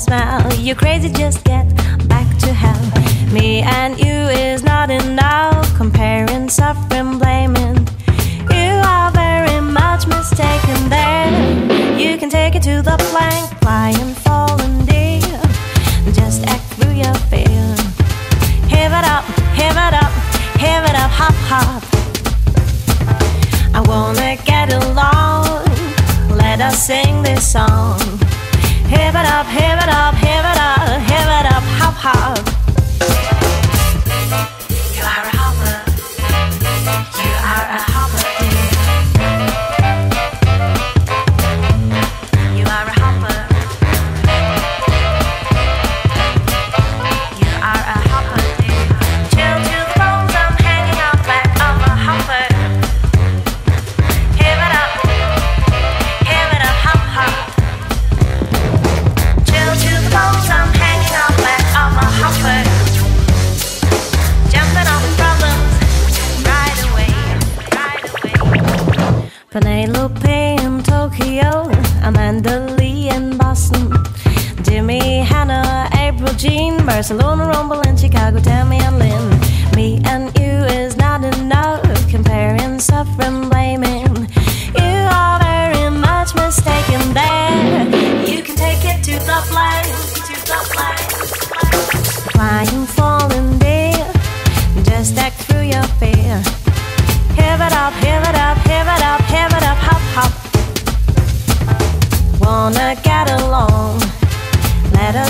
Smell. You're crazy, just get back to hell. Me and you is not enough. Comparing, suffering, blaming. You are very much mistaken there. You can take it to the plank, fly and fall and deal. Just act through your fear. Give it up, give it up, give it up, hop, hop. I wanna get along. Let us sing this song. Hip it up, hip it up, hip it up, hip it up, hop hop.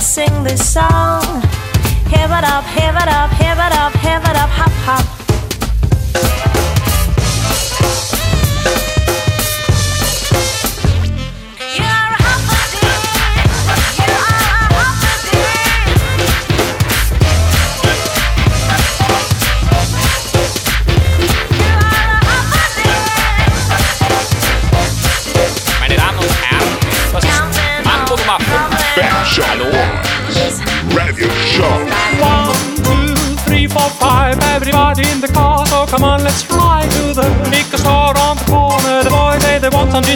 Sing this song. Give it up, give it up, give it up, give it up, hop, hop.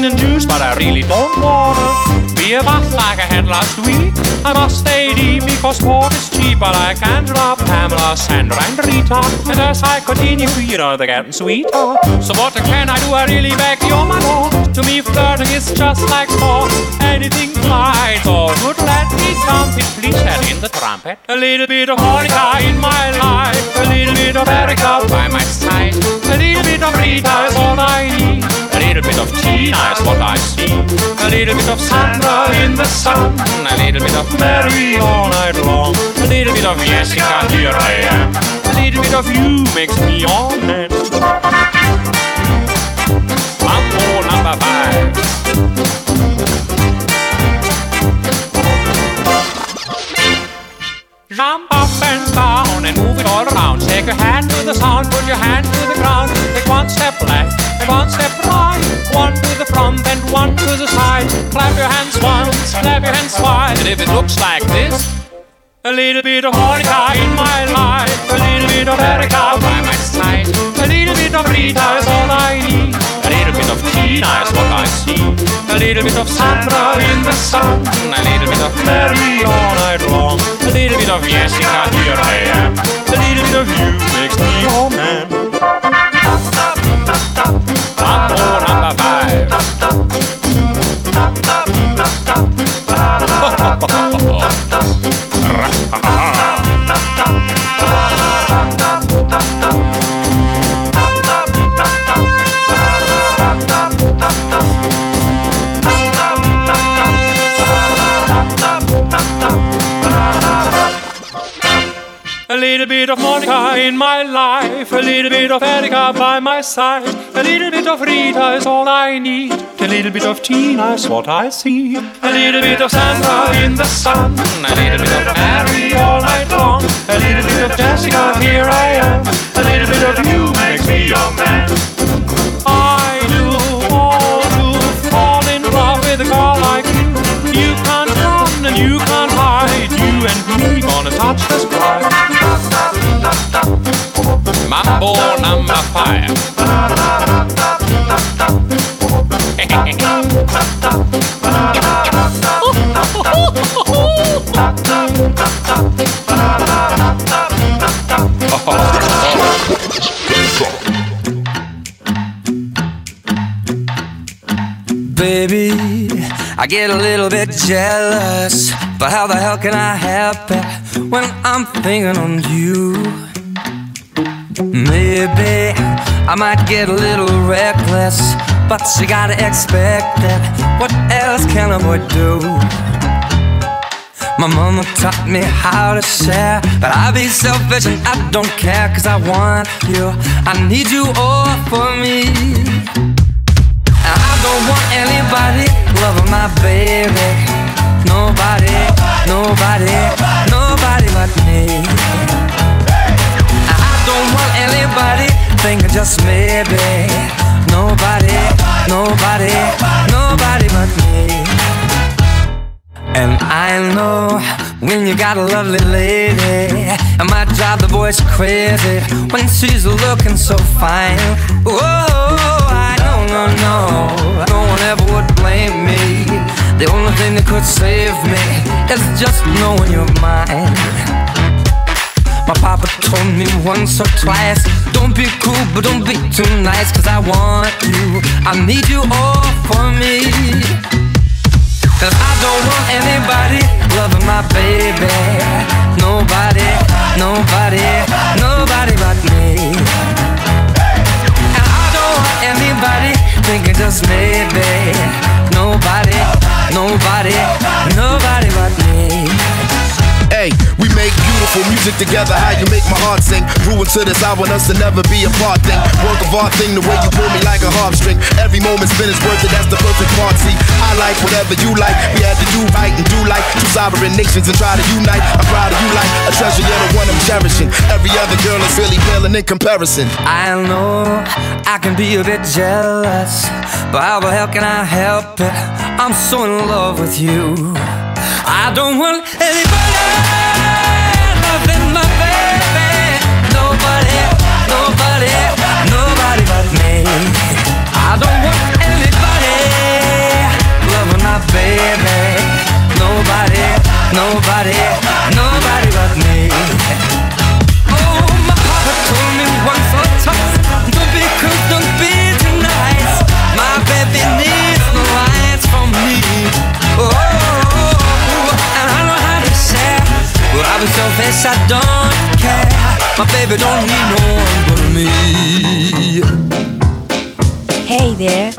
And juice, but I really don't wanna. Be a bath like I had last week. I must stay deep because sport is cheap, but I can't drop Pamela, Sandra, and Rita. And as I continue, you know they're getting sweeter. Oh, so what can I do? I really beg your my lord. To me, flirting is just like sport. Anything flies, all good. Let me jump please add in the trumpet. A little bit of Monica in my life, a little bit of Erica by my side, a little bit of Rita of Tina is what I see. A little bit of Sandra in the sun, a little bit of Mary all night long, a little bit of Jessica, here I am. A little bit of you makes me all man. Mambo number five. Jump up and down and move it all around. Take your hand to the sound, put your hand to the ground. Take one step left and one step right. One to the front and one to the side. Clap your hands once, clap your hands twice. And if it looks like this, a little bit of Monica in my life, a little bit of Erica by my side, a little bit of Rita is all I need, a little bit of Tina is what I see, a little bit of Sandra in the sun, a little bit of Mary all night long, a little bit of Jessica, here I am, a little bit of you makes me your man. Little bit of Monica in my life, a little bit of Erica by my side, a little bit of Rita is all I need, a little bit of Tina is what I see, a little bit of Sandra in the sun, a little bit of Mary all night long, a little bit of Jessica, here I am, a little bit of you makes me your man. I do all to fall in love with a girl like you. You can't run and you can't hide. You and me gonna touch the sky. Mambo number five. Baby, I get a little bit jealous, but how the hell can I help it when I'm thinking on you? Maybe I might get a little reckless, but you gotta expect it. What else can a boy do? My mama taught me how to share, but I be selfish and I don't care, cause I want you. I need you all for me. And I don't want anybody loving my baby. Nobody, nobody, nobody but me. Don't want anybody thinking just maybe. Nobody, nobody, nobody but me. And I know when you got a lovely lady, it might drive the boys crazy when she's looking so fine. Whoa, I know, no, no, no one ever would blame me. The only thing that could save me is just knowing you're mine. My papa told me once or twice Don't be cool, but don't be too nice Cause I want you, I need you all for me. Cause I don't want anybody loving my baby. Nobody, nobody, nobody but me. And I don't want anybody thinking just maybe. Nobody, nobody, nobody but me. Hey, make beautiful music together. How you make my heart sing. Ruin to this, I want us to never be apart thing. Work of art thing, the way you pull me like a harp string. Every moment spent is worth it, that's the perfect part. See, I like whatever you like. We had to do right and do like two sovereign nations and try to unite. I'm proud of you like a treasure, you're the one I'm cherishing. Every other girl is really paling in comparison. I know I can be a bit jealous, but how the hell can I help it? I'm so in love with you. I don't want anybody I don't want anybody. Loving my baby. Nobody, nobody, nobody but me. Oh, my papa told me once or twice Don't be cruel, don't be too nice. My baby needs no lights from me. Oh, and I don't know how to share. But I'll be selfish, I don't care. My baby don't need no one but me Hey there,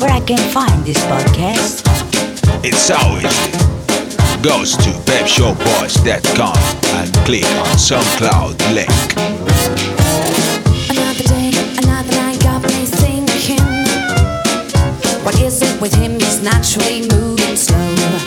where I can find this podcast? It's so easy. Goes to pepshowboys.com and click on SoundCloud link. Another day, another night got me thinking. What is it with him? He's naturally moving slow.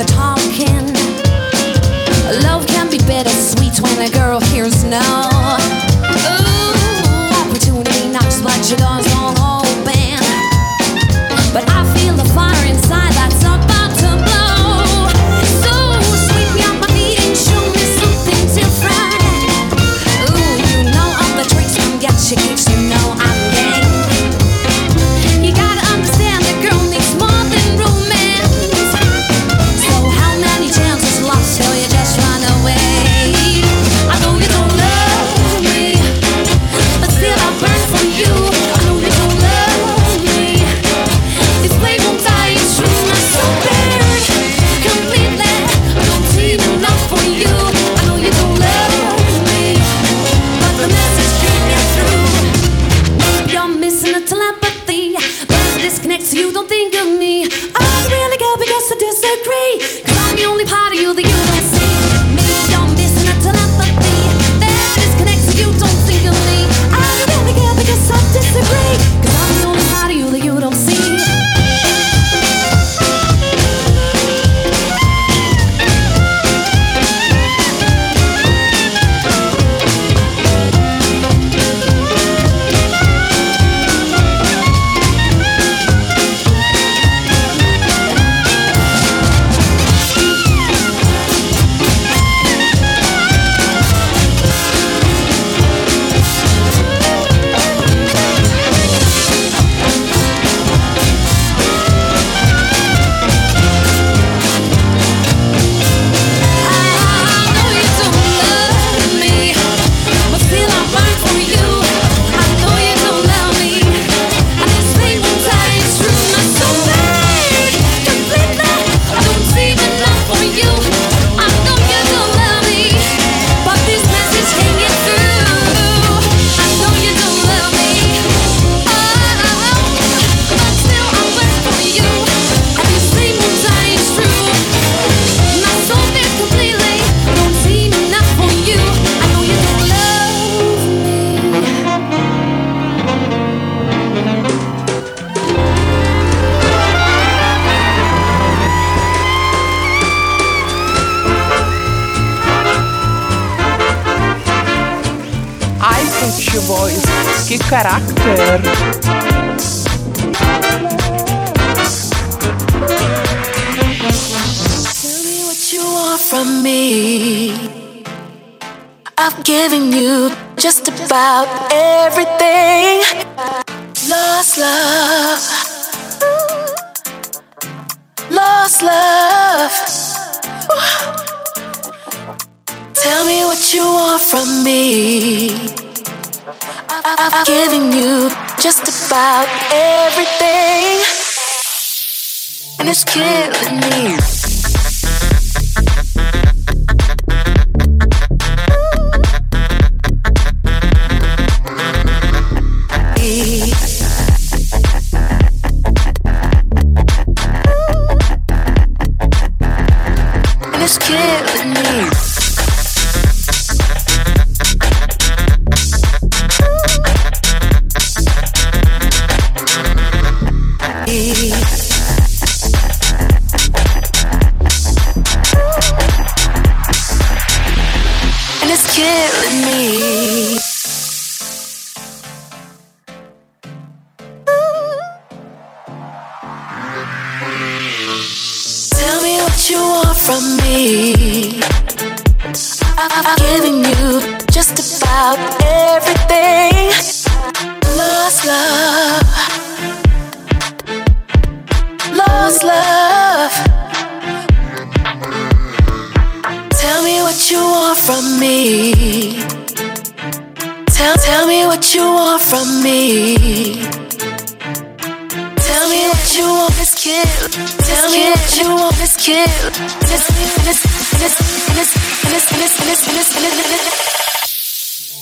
the time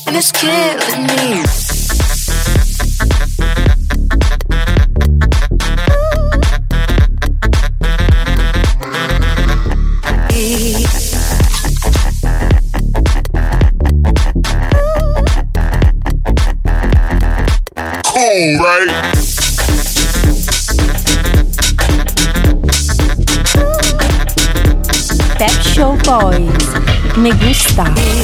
And it's cute with me. Me gusta.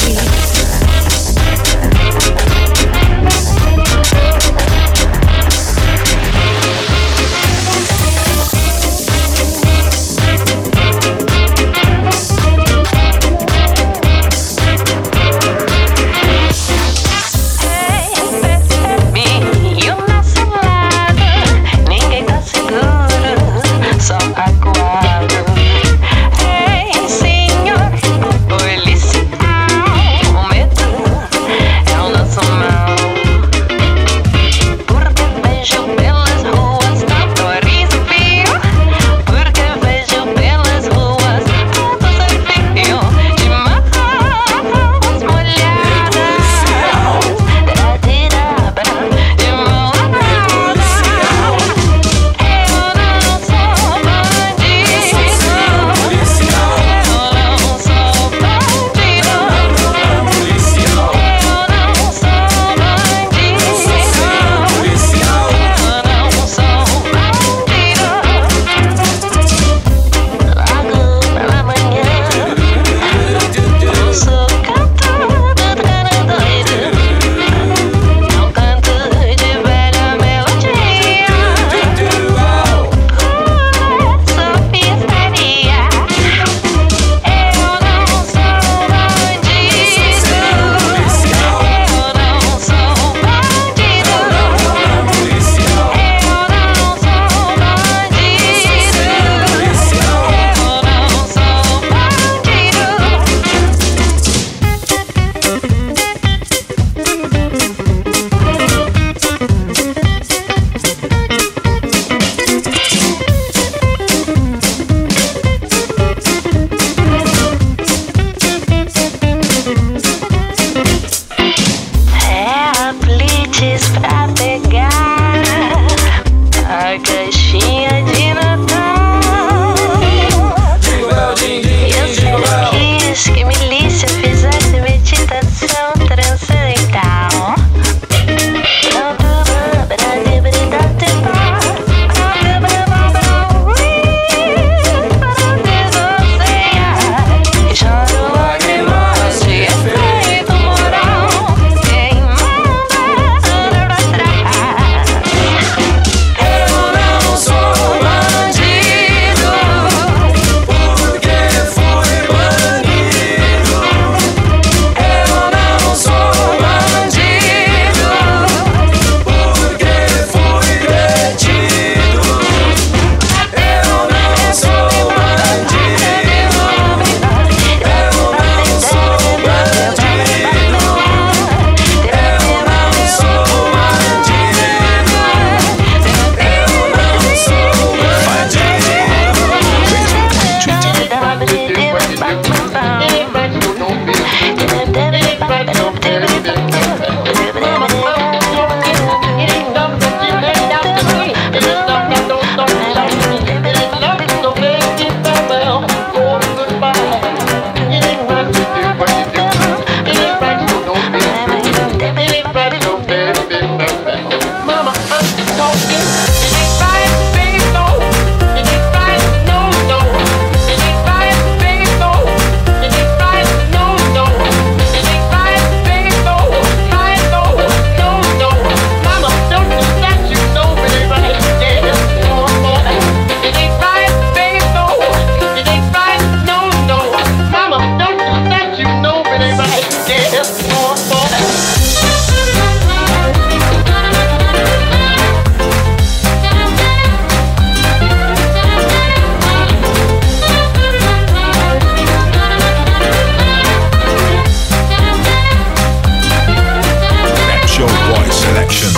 Selection.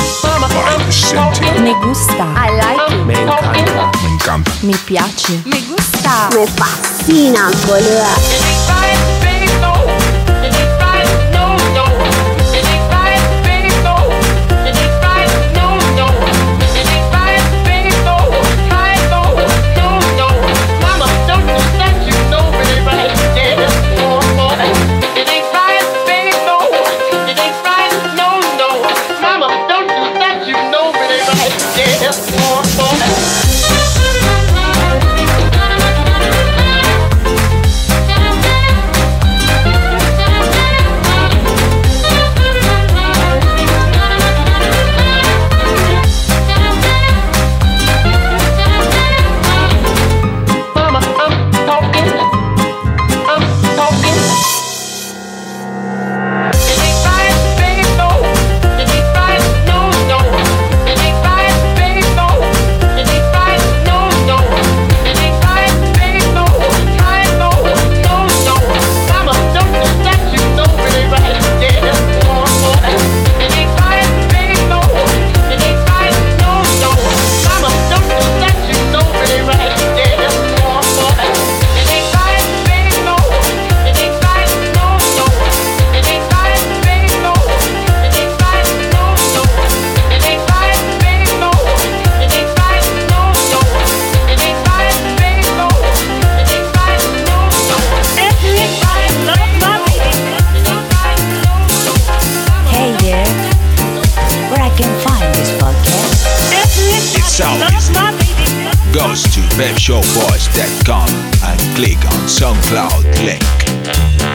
Mi gusta. I like it. Me encanta. Me encanta. Mi piace. Mi gusta. Me fascina. Boludo. pepshowboys.com and click on SoundCloud link.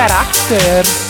Character.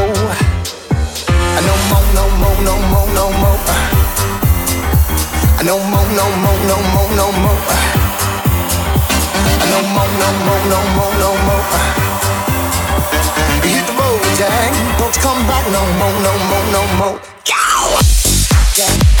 No more, no more, no more. No more, no more, no more. Hit the road, Jack. Don't come back no more, no more, no more. Go! Jack,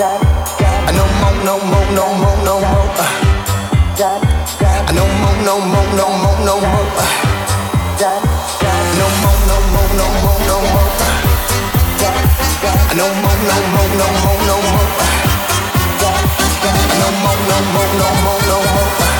No more, no more, no more, no more. No more, no more, no more, no more. No more, no more, no more, no more. No more, no more, no more, no more. No more, no more, no more, no more.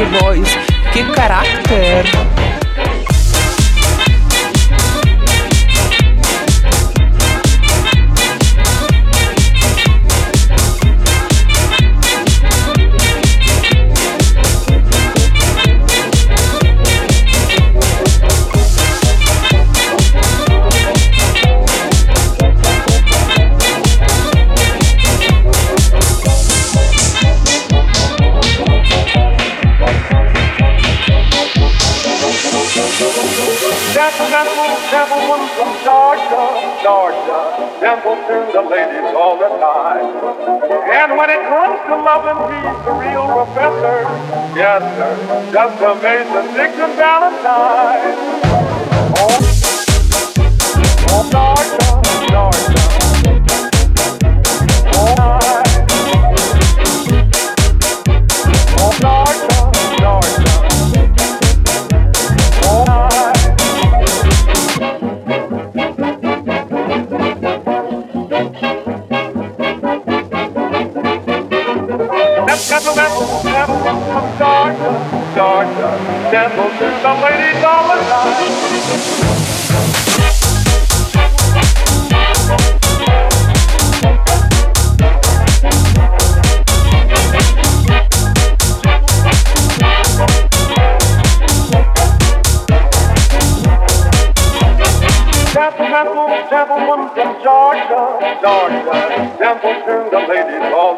de voz. Que caráter! faithful to the ladies all the time. And when it comes to loving, he's the real professor. Yes, sir, just amazing Dixon Valentine. fortune the ladies all.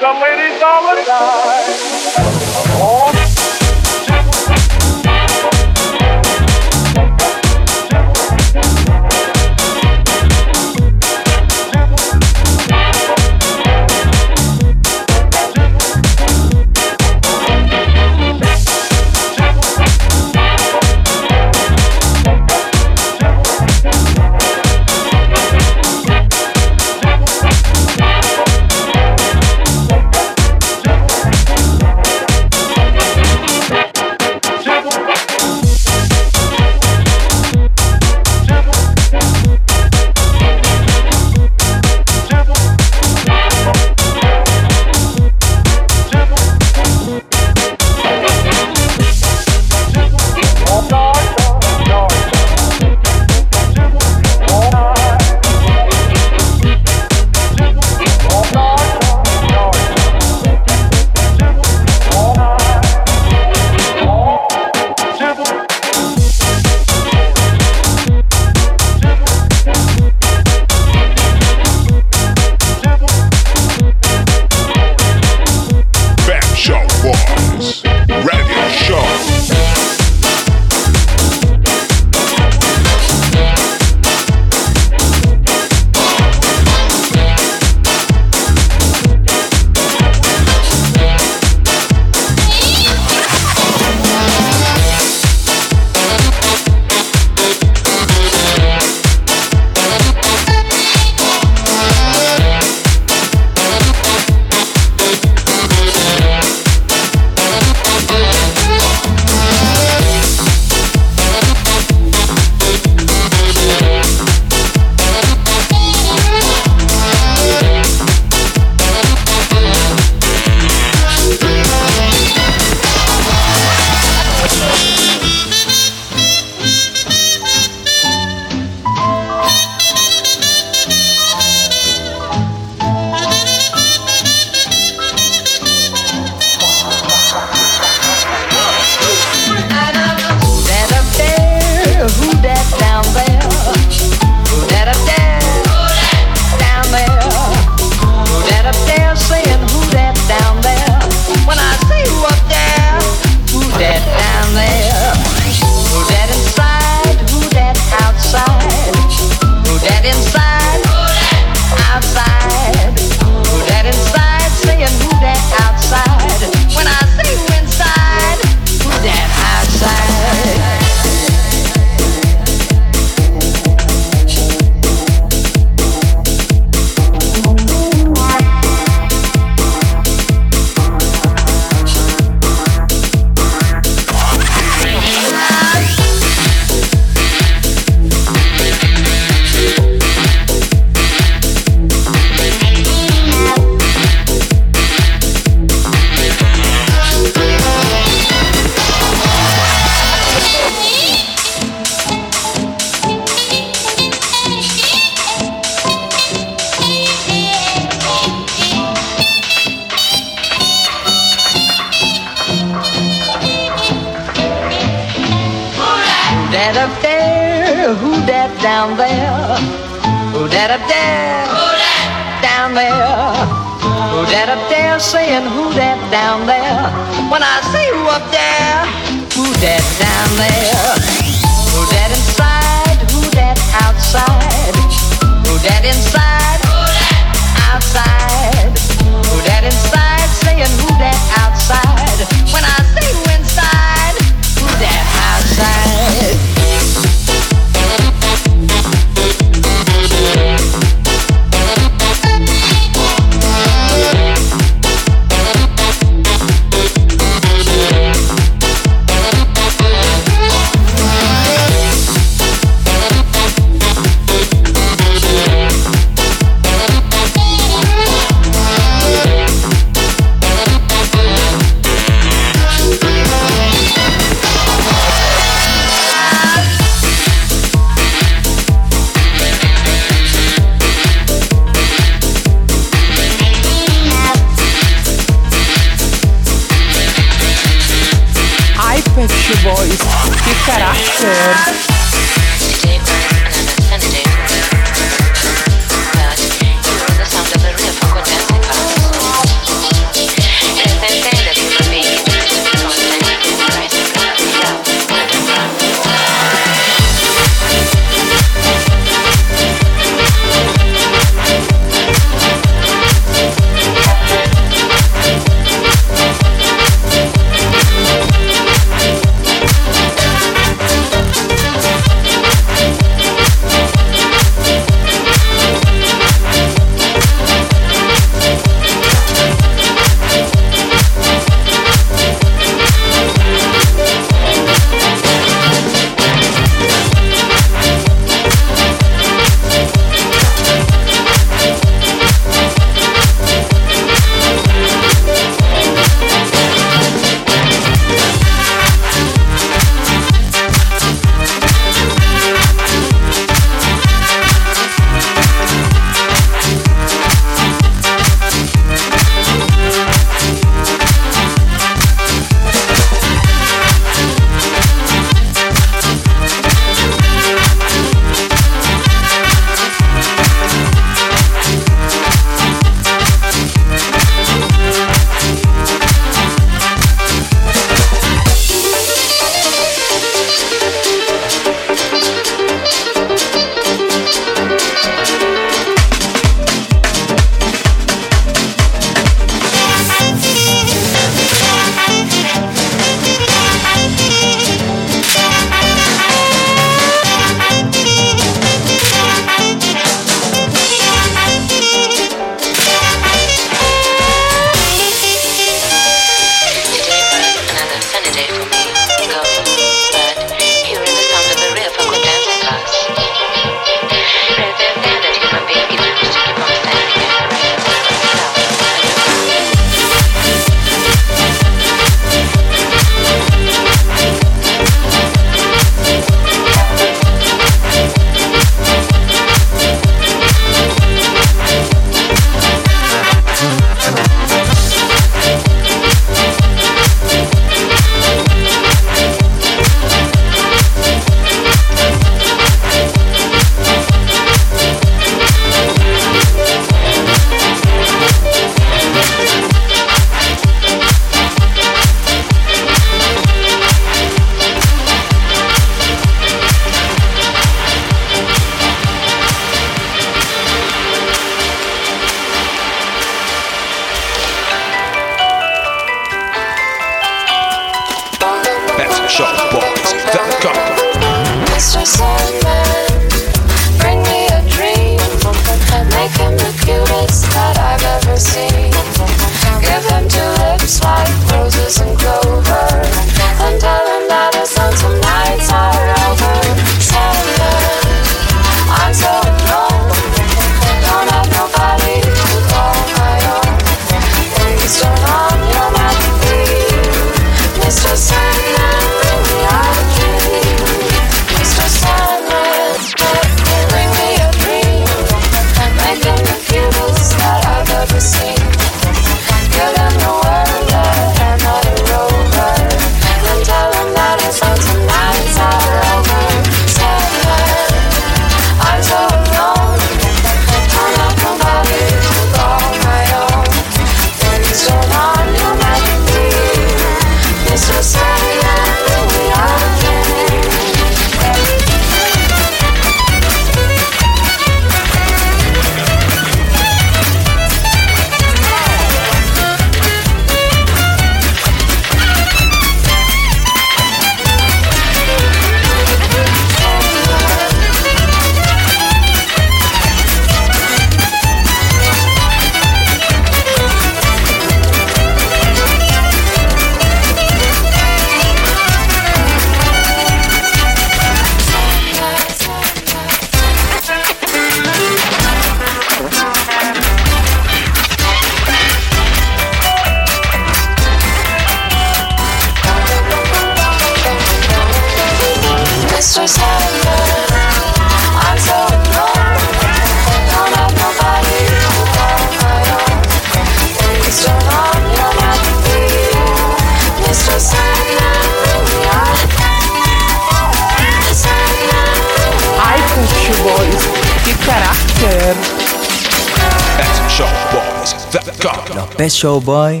Pet